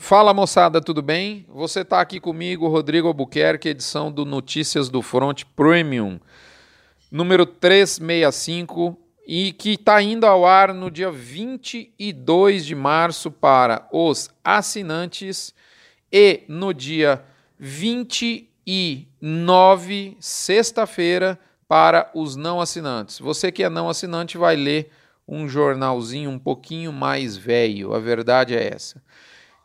Fala moçada, tudo bem? Você está aqui comigo, Rodrigo Albuquerque, edição do Notícias do Front Premium, número 365, e que está indo ao ar no dia 22 de março para os assinantes e no dia 29, sexta-feira, para os não assinantes. Você que é não assinante vai ler um jornalzinho um pouquinho mais velho, a verdade é essa.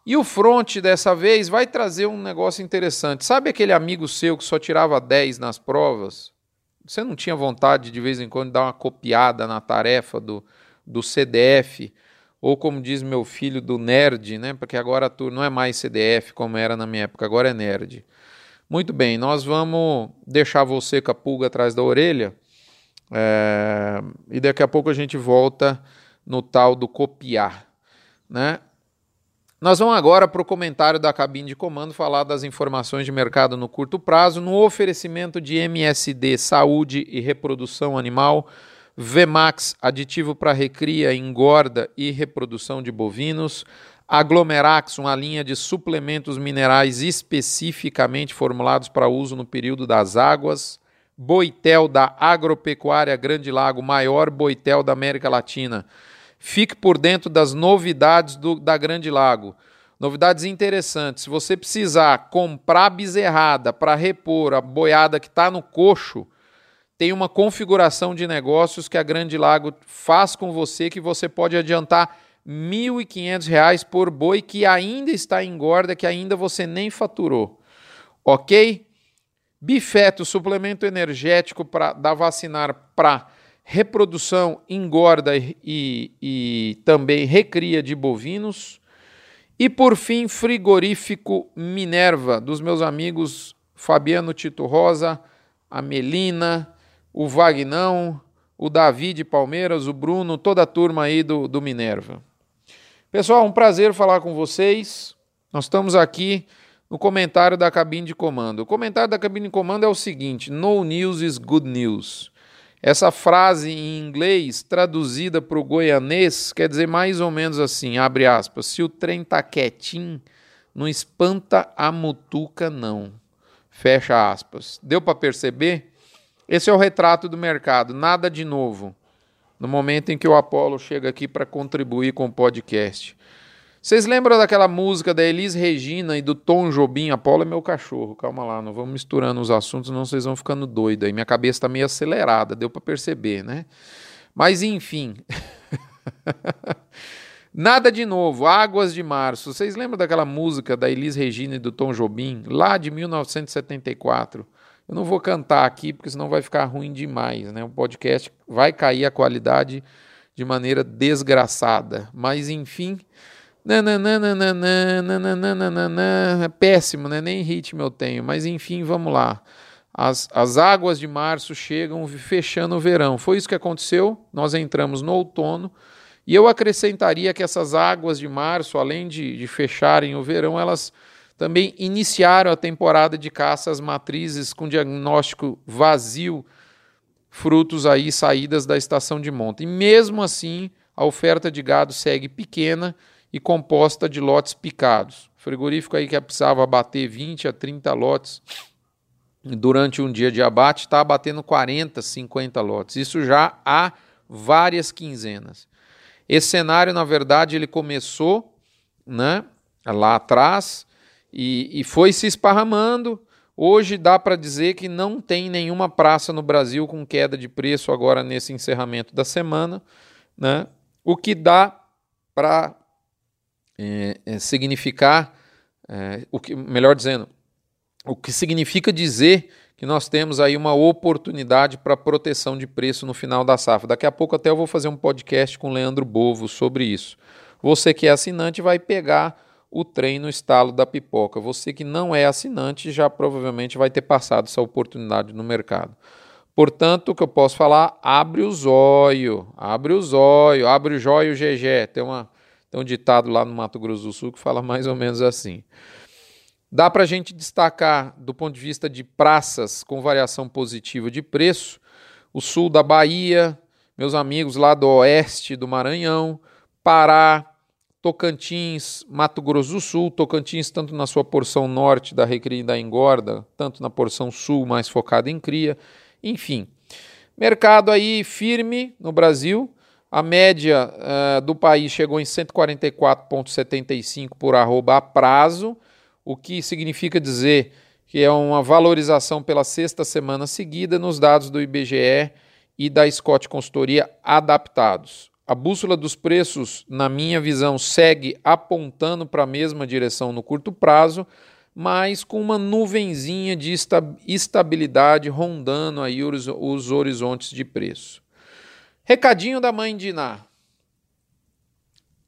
E o Front dessa vez vai trazer um negócio interessante. Sabe aquele amigo seu que só tirava 10 nas provas? Você não tinha vontade de, vez em quando dar uma copiada na tarefa do, do CDF? Ou como diz meu filho, do nerd, né? Porque agora não é mais CDF como era na minha época, agora é nerd. Muito bem, nós vamos deixar você com a pulga atrás da orelha. É, e daqui a pouco a gente volta no tal do copiar. Né? Nós vamos agora para o comentário da cabine de comando falar das informações de mercado no curto prazo, no oferecimento de MSD Saúde e Reprodução Animal, VMAX, aditivo para recria, engorda e reprodução de bovinos, Aglomerax, uma linha de suplementos minerais especificamente formulados para uso no período das águas, Boitel da Agropecuária Grande Lago, maior boitel da América Latina Fique por dentro das novidades do, da Grande Lago. Novidades interessantes. Se você precisar comprar bezerrada para repor a boiada que está no coxo, tem uma configuração de negócios que a Grande Lago faz com você que você pode adiantar R$ 1.500 por boi que ainda está em engorda, que ainda você nem faturou. Ok? Bifeto, suplemento energético para da vacinar para reprodução, engorda e, e também recria de bovinos. E por fim, frigorífico Minerva, dos meus amigos Fabiano Tito Rosa, a Melina, o Vagnão, o Davi de Palmeiras, o Bruno, toda a turma aí do, do Minerva. Pessoal, um prazer falar com vocês. Nós estamos aqui no comentário da cabine de comando. O comentário da cabine de comando é o seguinte: No news is good news. Essa frase em inglês, traduzida para o goianês, quer dizer mais ou menos assim, abre aspas, se o trem tá quietinho, não espanta a mutuca não. Fecha aspas. Deu para perceber? Esse é o retrato do mercado, nada de novo. No momento em que o Apollo chega aqui para contribuir com o podcast. Vocês lembram daquela música da Elis Regina e do Tom Jobim? Apolo é meu cachorro, calma lá, não vamos misturando os assuntos, não vocês vão ficando doidos. Aí minha cabeça está meio acelerada, deu para perceber, né? Mas enfim. Nada de novo, Águas de Março. Vocês lembram daquela música da Elis Regina e do Tom Jobim, lá de 1974? Eu não vou cantar aqui, porque senão vai ficar ruim demais, né? O podcast vai cair a qualidade de maneira desgraçada. Mas enfim, é péssimo, né? Nem ritmo eu tenho, mas enfim, vamos lá. As, as águas de março chegam fechando o verão. Foi isso que aconteceu. Nós entramos no outono. E eu acrescentaria que essas águas de março, além de, de fecharem o verão, elas também iniciaram a temporada de caças matrizes com diagnóstico vazio, frutos aí saídas da estação de monta. E mesmo assim, a oferta de gado segue pequena e composta de lotes picados. Frigorífico aí que precisava abater 20 a 30 lotes durante um dia de abate, está abatendo 40, 50 lotes. Isso já há várias quinzenas. Esse cenário, na verdade, ele começou né, lá atrás e, e foi se esparramando. Hoje dá para dizer que não tem nenhuma praça no Brasil com queda de preço agora nesse encerramento da semana, né? o que dá para é, é, significar, é, o que, melhor dizendo, o que significa dizer que nós temos aí uma oportunidade para proteção de preço no final da safra. Daqui a pouco até eu vou fazer um podcast com o Leandro Bovo sobre isso. Você que é assinante vai pegar o trem no estalo da pipoca. Você que não é assinante já provavelmente vai ter passado essa oportunidade no mercado. Portanto, o que eu posso falar, abre os olhos, abre os olhos, abre o jóio GG. Tem uma tem um ditado lá no Mato Grosso do Sul que fala mais ou menos assim. Dá para a gente destacar, do ponto de vista de praças com variação positiva de preço, o sul da Bahia, meus amigos lá do oeste do Maranhão, Pará, Tocantins, Mato Grosso do Sul, Tocantins tanto na sua porção norte da recria e da engorda, tanto na porção sul mais focada em cria, enfim. Mercado aí firme no Brasil, a média uh, do país chegou em 144,75 por arroba a prazo, o que significa dizer que é uma valorização pela sexta semana seguida nos dados do IBGE e da Scott Consultoria adaptados. A bússola dos preços, na minha visão, segue apontando para a mesma direção no curto prazo, mas com uma nuvenzinha de estabilidade rondando aí os, os horizontes de preço. Recadinho da mãe de Iná.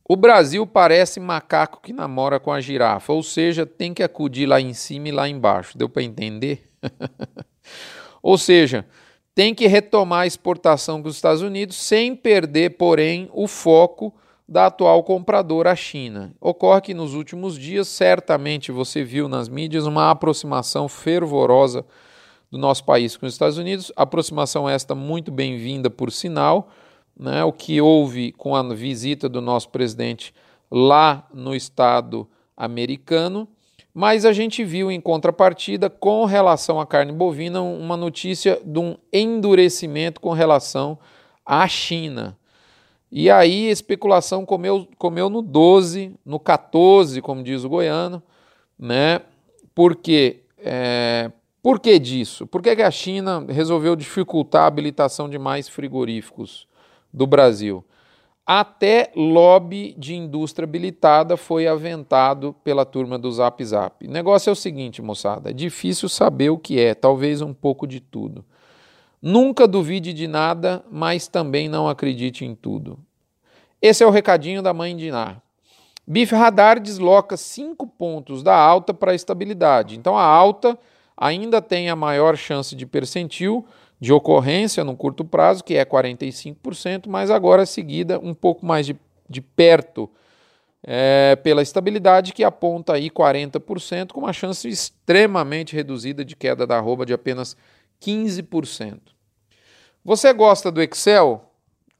O Brasil parece macaco que namora com a girafa, ou seja, tem que acudir lá em cima e lá embaixo. Deu para entender? ou seja, tem que retomar a exportação com os Estados Unidos sem perder, porém, o foco da atual compradora, a China. Ocorre que nos últimos dias, certamente você viu nas mídias uma aproximação fervorosa do nosso país com os Estados Unidos, aproximação esta muito bem-vinda por sinal, né, o que houve com a visita do nosso presidente lá no estado americano, mas a gente viu em contrapartida, com relação à carne bovina, uma notícia de um endurecimento com relação à China. E aí a especulação comeu, comeu no 12, no 14, como diz o goiano, né? Porque é, por que disso? Por que, a China resolveu dificultar a habilitação de mais frigoríficos do Brasil? Até lobby de indústria habilitada foi aventado pela turma do Zap Zap. O negócio é o seguinte, moçada: é difícil saber o que é, talvez um pouco de tudo. Nunca duvide de nada, mas também não acredite em tudo. Esse é o recadinho da mãe de Iná. BIF Radar desloca cinco pontos da alta para a estabilidade. Então a alta ainda tem a maior chance de percentil de ocorrência no curto prazo, que é 45%, mas agora é seguida um pouco mais de, de perto é, pela estabilidade, que aponta aí 40%, com uma chance extremamente reduzida de queda da arroba de apenas 15%. Você gosta do Excel?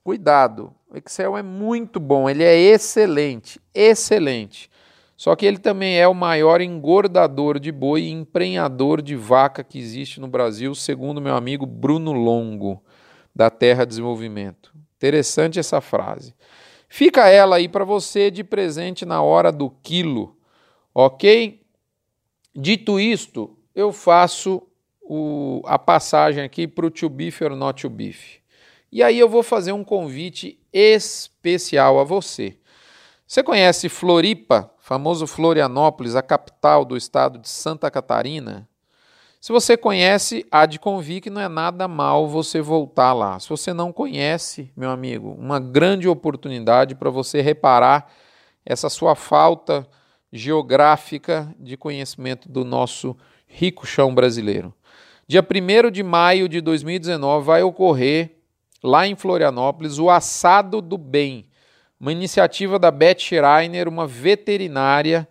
Cuidado, o Excel é muito bom, ele é excelente, excelente. Só que ele também é o maior engordador de boi e emprenhador de vaca que existe no Brasil, segundo meu amigo Bruno Longo, da Terra Desenvolvimento. Interessante essa frase. Fica ela aí para você de presente na hora do quilo, ok? Dito isto, eu faço o, a passagem aqui para o to beef or not to beef. E aí eu vou fazer um convite especial a você. Você conhece Floripa, famoso Florianópolis, a capital do estado de Santa Catarina? Se você conhece, há de convir que não é nada mal você voltar lá. Se você não conhece, meu amigo, uma grande oportunidade para você reparar essa sua falta geográfica de conhecimento do nosso rico chão brasileiro. Dia 1 de maio de 2019 vai ocorrer lá em Florianópolis o Assado do Bem uma iniciativa da Beth Schreiner, uma veterinária,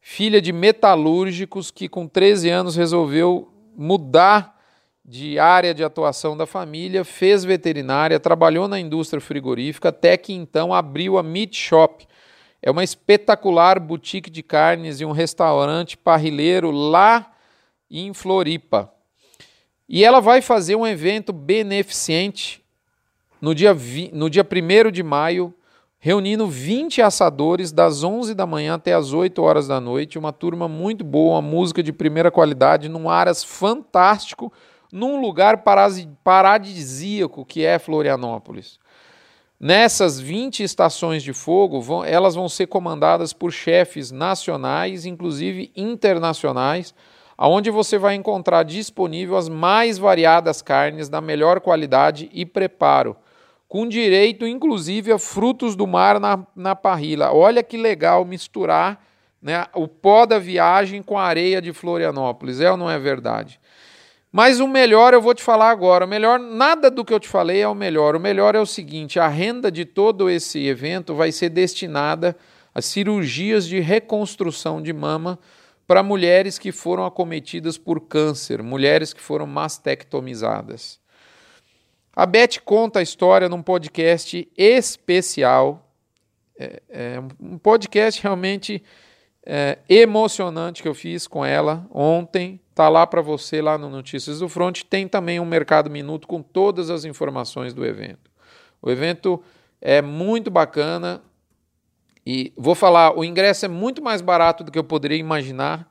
filha de metalúrgicos, que com 13 anos resolveu mudar de área de atuação da família, fez veterinária, trabalhou na indústria frigorífica, até que então abriu a Meat Shop. É uma espetacular boutique de carnes e um restaurante parrileiro lá em Floripa. E ela vai fazer um evento beneficente no dia, no dia 1 de maio, reunindo 20 assadores das 11 da manhã até as 8 horas da noite, uma turma muito boa, música de primeira qualidade, num aras fantástico, num lugar paradisíaco que é Florianópolis. Nessas 20 estações de fogo, vão, elas vão ser comandadas por chefes nacionais, inclusive internacionais, aonde você vai encontrar disponível as mais variadas carnes da melhor qualidade e preparo com direito, inclusive, a frutos do mar na, na parrila. Olha que legal misturar né, o pó da viagem com a areia de Florianópolis. É ou não é verdade? Mas o melhor eu vou te falar agora. O melhor, nada do que eu te falei é o melhor. O melhor é o seguinte: a renda de todo esse evento vai ser destinada a cirurgias de reconstrução de mama para mulheres que foram acometidas por câncer, mulheres que foram mastectomizadas. A Beth conta a história num podcast especial é, é um podcast realmente é, emocionante que eu fiz com ela ontem. Tá lá para você lá no Notícias do Front. Tem também um Mercado Minuto com todas as informações do evento. O evento é muito bacana e vou falar, o ingresso é muito mais barato do que eu poderia imaginar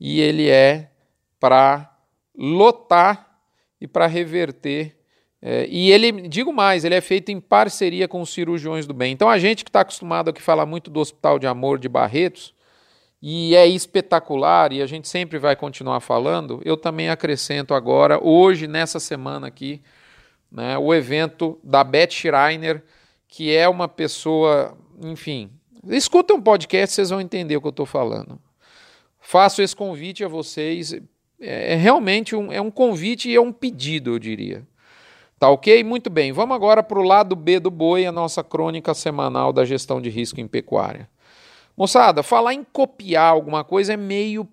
e ele é para lotar e para reverter. É, e ele, digo mais, ele é feito em parceria com os cirurgiões do bem. Então a gente que está acostumado aqui falar muito do Hospital de Amor de Barretos, e é espetacular, e a gente sempre vai continuar falando, eu também acrescento agora, hoje, nessa semana aqui, né, o evento da Beth Schreiner, que é uma pessoa, enfim, escutem um podcast, vocês vão entender o que eu estou falando. Faço esse convite a vocês, é, é realmente um, é um convite e é um pedido, eu diria. Tá ok? Muito bem, vamos agora para o lado B do boi, a nossa crônica semanal da gestão de risco em pecuária. Moçada, falar em copiar alguma coisa é meio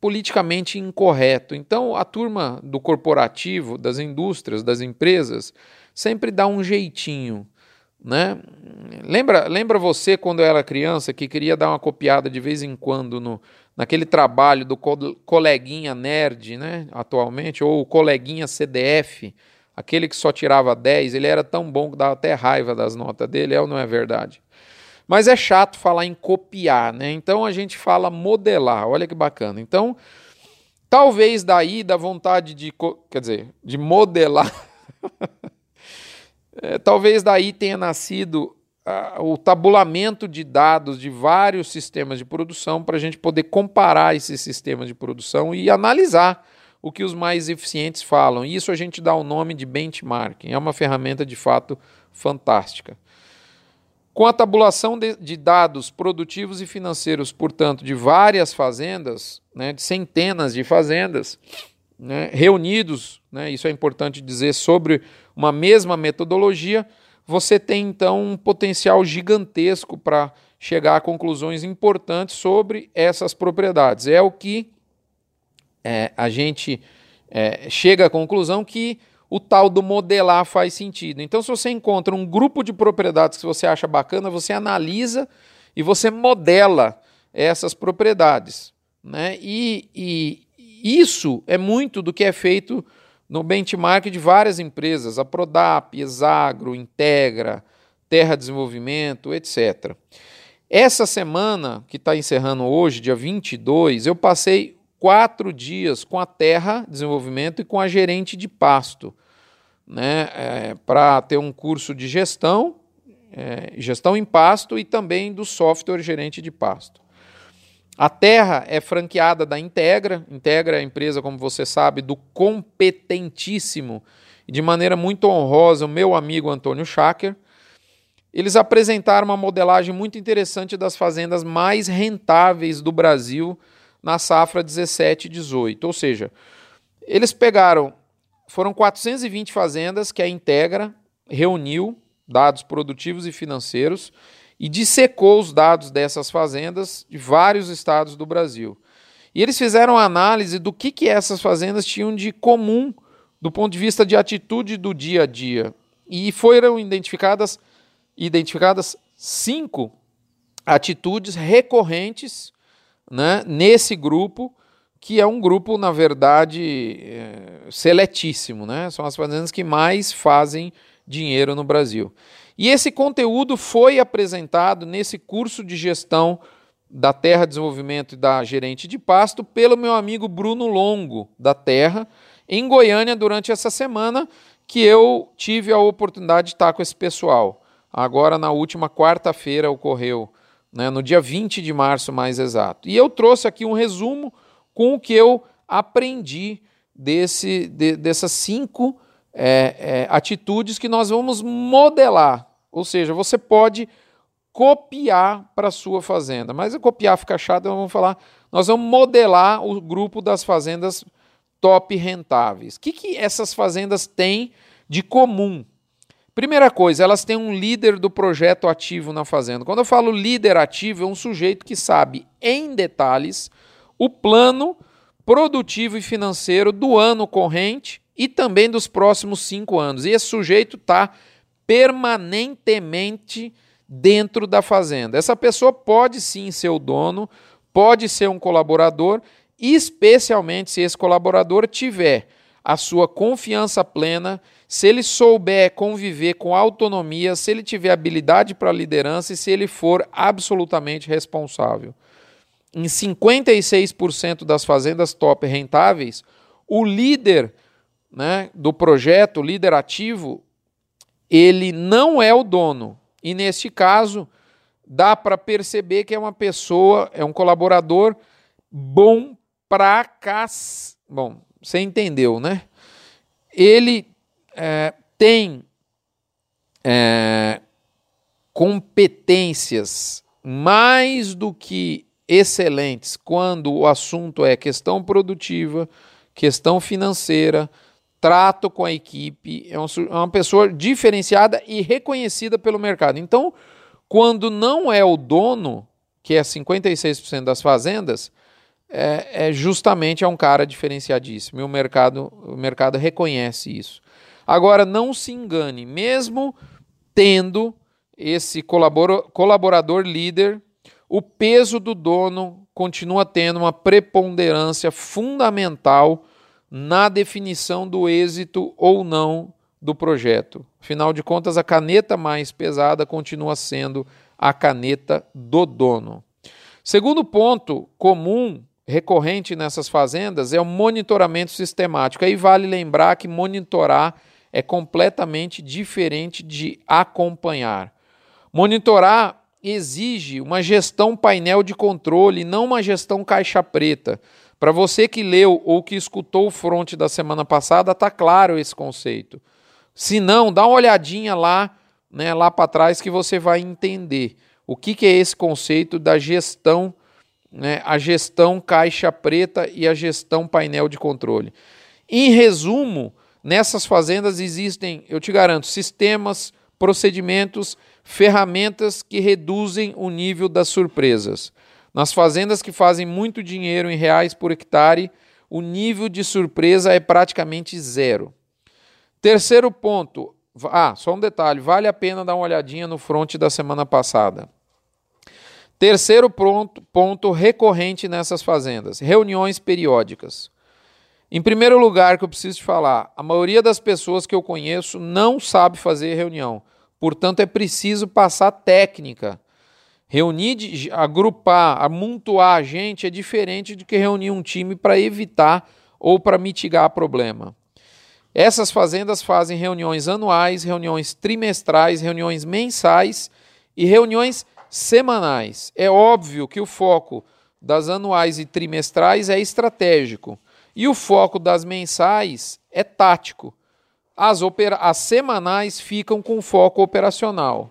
politicamente incorreto. Então, a turma do corporativo, das indústrias, das empresas, sempre dá um jeitinho. Né? Lembra, lembra você quando eu era criança que queria dar uma copiada de vez em quando no, naquele trabalho do co coleguinha nerd, né? Atualmente, ou coleguinha CDF, aquele que só tirava 10, ele era tão bom que dava até raiva das notas dele, é ou não é verdade? Mas é chato falar em copiar, né? Então a gente fala modelar. Olha que bacana. Então, talvez daí da vontade de, quer dizer, de modelar, é, talvez daí tenha nascido uh, o tabulamento de dados de vários sistemas de produção para a gente poder comparar esses sistemas de produção e analisar o que os mais eficientes falam. E isso a gente dá o nome de benchmarking. É uma ferramenta de fato fantástica. Com a tabulação de, de, dados produtivos e financeiros, portanto, de várias fazendas, né, de centenas de fazendas, né, reunidos, né, isso é importante dizer, sobre uma mesma metodologia, você tem então um potencial gigantesco para chegar a conclusões importantes sobre essas propriedades. É o que é, a gente é, chega à conclusão que o tal do modelar faz sentido. Então, se você encontra um grupo de propriedades que você acha bacana, você analisa e você modela essas propriedades. Né? E, e isso é muito do que é feito no benchmark de várias empresas, a Prodap, Exagro, Integra, Terra Desenvolvimento, etc. Essa semana, que está encerrando hoje, dia 22, eu passei quatro dias com a Terra Desenvolvimento e com a gerente de pasto né, é, para ter um curso de gestão, é, gestão em pasto e também do software gerente de pasto. A Terra é franqueada da Integra. Integra é a empresa, como você sabe, do competentíssimo e de maneira muito honrosa o meu amigo Antônio Schacker. Eles apresentaram uma modelagem muito interessante das fazendas mais rentáveis do Brasil na safra 17 18. Ou seja, eles pegaram foram 420 fazendas que a Integra reuniu dados produtivos e financeiros e dissecou os dados dessas fazendas de vários estados do Brasil. E eles fizeram uma análise do que, que essas fazendas tinham de comum do ponto de vista de atitude do dia a dia. E foram identificadas, identificadas cinco atitudes recorrentes né, nesse grupo que é um grupo, na verdade, é, seletíssimo, né? São as fazendas que mais fazem dinheiro no Brasil. E esse conteúdo foi apresentado nesse curso de gestão da Terra Desenvolvimento e da Gerente de Pasto pelo meu amigo Bruno Longo, da Terra, em Goiânia, durante essa semana que eu tive a oportunidade de estar com esse pessoal. Agora, na última quarta-feira, ocorreu, né, no dia 20 de março, mais exato. E eu trouxe aqui um resumo com o que eu aprendi desse, de, dessas cinco é, é, atitudes que nós vamos modelar. Ou seja, você pode copiar para sua fazenda. Mas copiar fica chato, então vamos falar. Nós vamos modelar o grupo das fazendas top rentáveis. O que, que essas fazendas têm de comum? Primeira coisa, elas têm um líder do projeto ativo na fazenda. Quando eu falo líder ativo, é um sujeito que sabe em detalhes o plano produtivo e financeiro do ano corrente e também dos próximos cinco anos. E esse sujeito está permanentemente dentro da fazenda. Essa pessoa pode sim ser o dono, pode ser um colaborador, especialmente se esse colaborador tiver a sua confiança plena, se ele souber conviver com autonomia, se ele tiver habilidade para liderança e se ele for absolutamente responsável. Em 56% das fazendas top rentáveis, o líder né, do projeto, o líder ativo, ele não é o dono. E neste caso, dá para perceber que é uma pessoa, é um colaborador bom pra cas... Bom, você entendeu, né? Ele é, tem é, competências mais do que excelentes quando o assunto é questão produtiva, questão financeira, trato com a equipe, é, é uma pessoa diferenciada e reconhecida pelo mercado. Então, quando não é o dono, que é 56% das fazendas, é, é, justamente é um cara diferenciadíssimo. E o mercado, o mercado reconhece isso. Agora, não se engane, mesmo tendo esse colaborador líder, o peso do dono continua tendo uma preponderância fundamental na definição do êxito ou não do projeto. Afinal de contas, a caneta mais pesada continua sendo a caneta do dono. Segundo ponto comum recorrente nessas fazendas é o monitoramento sistemático. Aí vale lembrar que monitorar é completamente diferente de acompanhar. Monitorar exige uma gestão painel de controle, não uma gestão caixa preta. Para você que leu ou que escutou o front da semana passada, está claro esse conceito. Se não, dá uma olhadinha lá, né, lá para trás que você vai entender o que, que é esse conceito da gestão, né, a gestão caixa preta e a gestão painel de controle. Em resumo, nessas fazendas existem, eu te garanto, sistemas, procedimentos, ferramentas que reduzem o nível das surpresas. Nas fazendas que fazem muito dinheiro em reais por hectare, o nível de surpresa é praticamente zero. Terceiro ponto. Ah, só um detalhe: vale a pena dar uma olhadinha no front da semana passada. Terceiro ponto, ponto recorrente nessas fazendas: reuniões periódicas. Em primeiro lugar, que eu preciso te falar, a maioria das pessoas que eu conheço não sabe fazer reunião. Portanto, é preciso passar técnica Reunir, agrupar, amontoar a gente é diferente de que reunir um time para evitar ou para mitigar problema. Essas fazendas fazem reuniões anuais, reuniões trimestrais, reuniões mensais e reuniões semanais. É óbvio que o foco das anuais e trimestrais é estratégico e o foco das mensais é tático. As, as semanais ficam com foco operacional.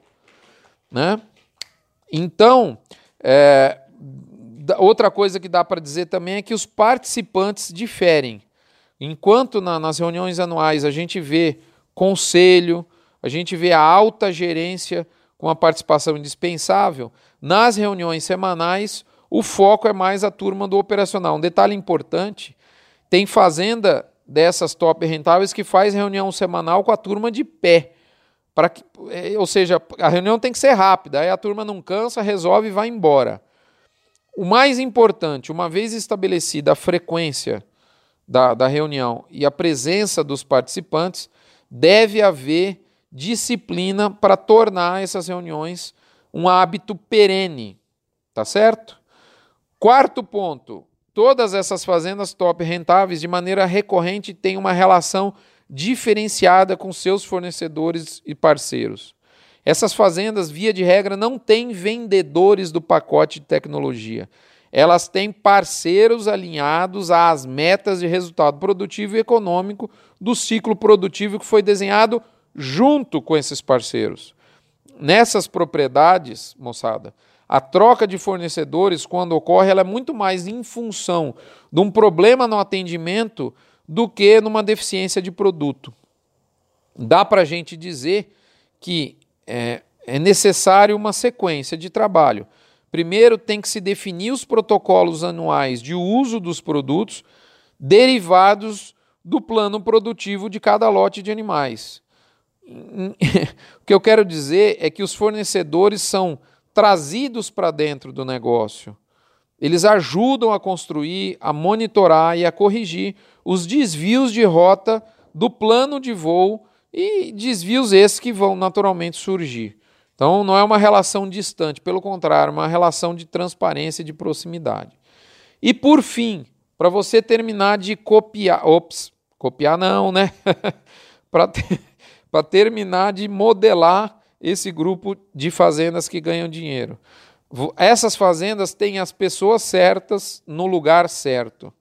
Né? Então, é, outra coisa que dá para dizer também é que os participantes diferem. Enquanto na, nas reuniões anuais a gente vê conselho, a gente vê a alta gerência com a participação indispensável, nas reuniões semanais o foco é mais a turma do operacional. Um detalhe importante: tem fazenda dessas top rentáveis que faz reunião semanal com a turma de pé. Para que, é, ou seja, a reunião tem que ser rápida, aí a turma não cansa, resolve e vai embora. O mais importante, uma vez estabelecida a frequência da, da reunião e a presença dos participantes, deve haver disciplina para tornar essas reuniões um hábito perene, tá certo? Quarto ponto, todas essas fazendas top rentáveis de maneira recorrente têm uma relação diferenciada com seus fornecedores e parceiros. Essas fazendas, via de regra, não têm vendedores do pacote de tecnologia. Elas têm parceiros alinhados às metas de resultado produtivo e econômico do ciclo produtivo que foi desenhado junto com esses parceiros. Nessas propriedades, moçada, a troca de fornecedores, quando ocorre, ela é muito mais em função de um problema no atendimento do que numa deficiência de produto. Dá para a gente dizer que é, é necessário uma sequência de trabalho. Primeiro, tem que se definir os protocolos anuais de uso dos produtos derivados do plano produtivo de cada lote de animais. o que eu quero dizer é que os fornecedores são trazidos para dentro do negócio. Eles ajudam a construir, a monitorar e a corrigir os desvios de rota do plano de voo e desvios esses que vão naturalmente surgir. Então não é uma relação distante, pelo contrário, é uma relação de transparência e de proximidade. E por fim, para você terminar de copiar, ops, copiar não, né? para ter, terminar de modelar esse grupo de fazendas que ganham dinheiro. Essas fazendas têm as pessoas certas no lugar certo.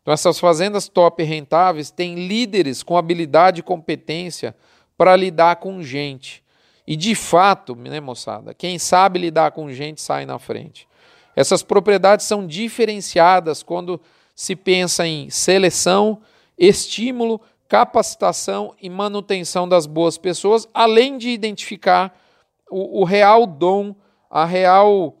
Então, essas fazendas top rentáveis têm líderes com habilidade e competência para lidar com gente. E de fato, né, moçada, quem sabe lidar com gente sai na frente. Essas propriedades são diferenciadas quando se pensa em seleção, estímulo, capacitação e manutenção das boas pessoas, além de identificar o, o real dom, a real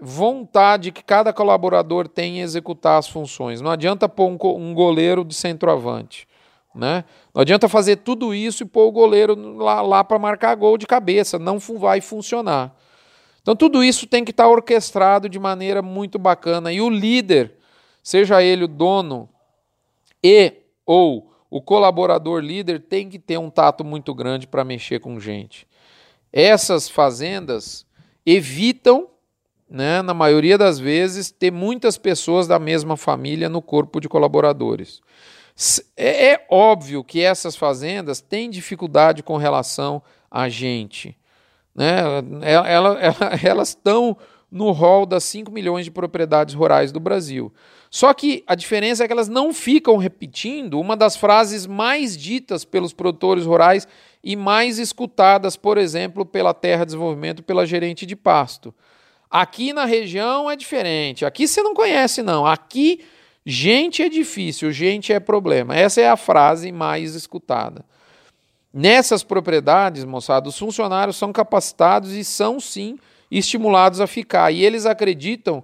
vontade que cada colaborador tem em executar as funções. Não adianta pôr um, um goleiro de centroavante. Né? Não adianta fazer tudo isso e pôr o goleiro lá, lá para marcar gol de cabeça. Não vai funcionar. Então, tudo isso tem que estar tá orquestrado de maneira muito bacana. E o líder, seja ele o dono e ou o colaborador líder, tem que ter um tato muito grande para mexer com gente. Essas fazendas evitam né, na maioria das vezes, ter muitas pessoas da mesma família no corpo de colaboradores. É, é óbvio que essas fazendas têm dificuldade com relação a gente. Né? Ela, ela, elas estão no rol das 5 milhões de propriedades rurais do Brasil. Só que a diferença é que elas não ficam repetindo uma das frases mais ditas pelos produtores rurais e mais escutadas, por exemplo, pela Terra Desenvolvimento, pela gerente de pasto. Aqui na região é diferente. Aqui você não conhece, não. Aqui, gente é difícil, gente é problema. Essa é a frase mais escutada. Nessas propriedades, moçada, os funcionários são capacitados e são sim estimulados a ficar. E eles acreditam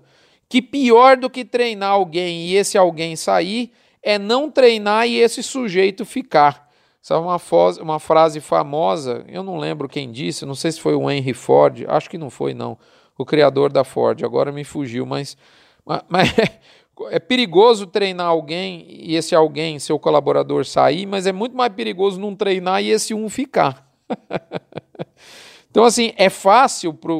que pior do que treinar alguém e esse alguém sair é não treinar e esse sujeito ficar. É uma, uma frase famosa, eu não lembro quem disse, não sei se foi o Henry Ford, acho que não foi, não o criador da Ford. Agora me fugiu, mas, mas é perigoso treinar alguém e esse alguém, seu colaborador, sair, mas é muito mais perigoso não treinar e esse um ficar. então, assim, é fácil para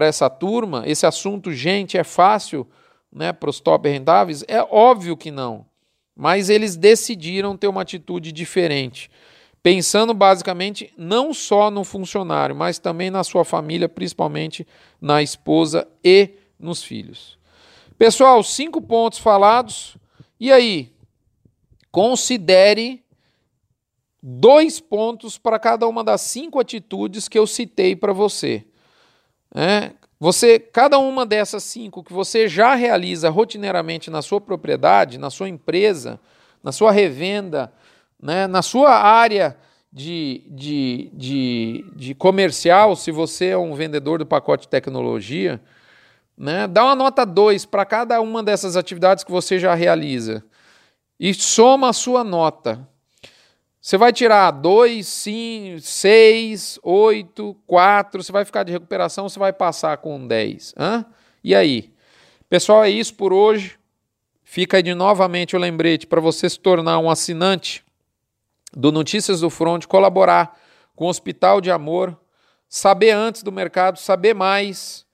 essa turma, esse assunto, gente, é fácil né, para os top rentáveis? É óbvio que não. Mas eles decidiram ter uma atitude diferente pensando basicamente não só no funcionário, mas também na sua família, principalmente na esposa e nos filhos. Pessoal, cinco pontos falados. E aí? Considere dois pontos para cada uma das cinco atitudes que eu citei para você. É, você, cada uma dessas cinco que você já realiza rotineiramente na sua propriedade, na sua empresa, na sua revenda, né, na sua área de, de, de, de comercial, se você é um vendedor do pacote de tecnologia, né, dá uma nota 2 para cada uma dessas atividades que você já realiza e soma a sua nota. Você vai tirar 2, 5, 6, 8, 4, você vai ficar de recuperação, você vai passar com 10. Hã? E aí? Pessoal, é isso por hoje. Fica aí de novamente o lembrete para você se tornar um assinante do Notícias do Front, colaborar com o Hospital de Amor, saber antes do mercado, saber mais.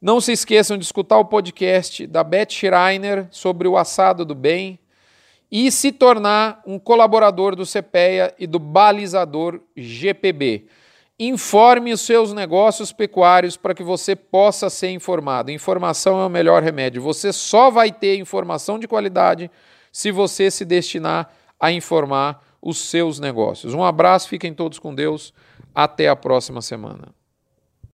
Não se esqueçam de escutar o podcast da Beth Schreiner sobre o assado do bem e se tornar um colaborador do CPEA e do balizador GPB. Informe os seus negócios pecuários para que você possa ser informado. Informação é o melhor remédio. Você só vai ter informação de qualidade se você se destinar a informar os seus negócios. Um abraço, fiquem todos com Deus. Até a próxima semana.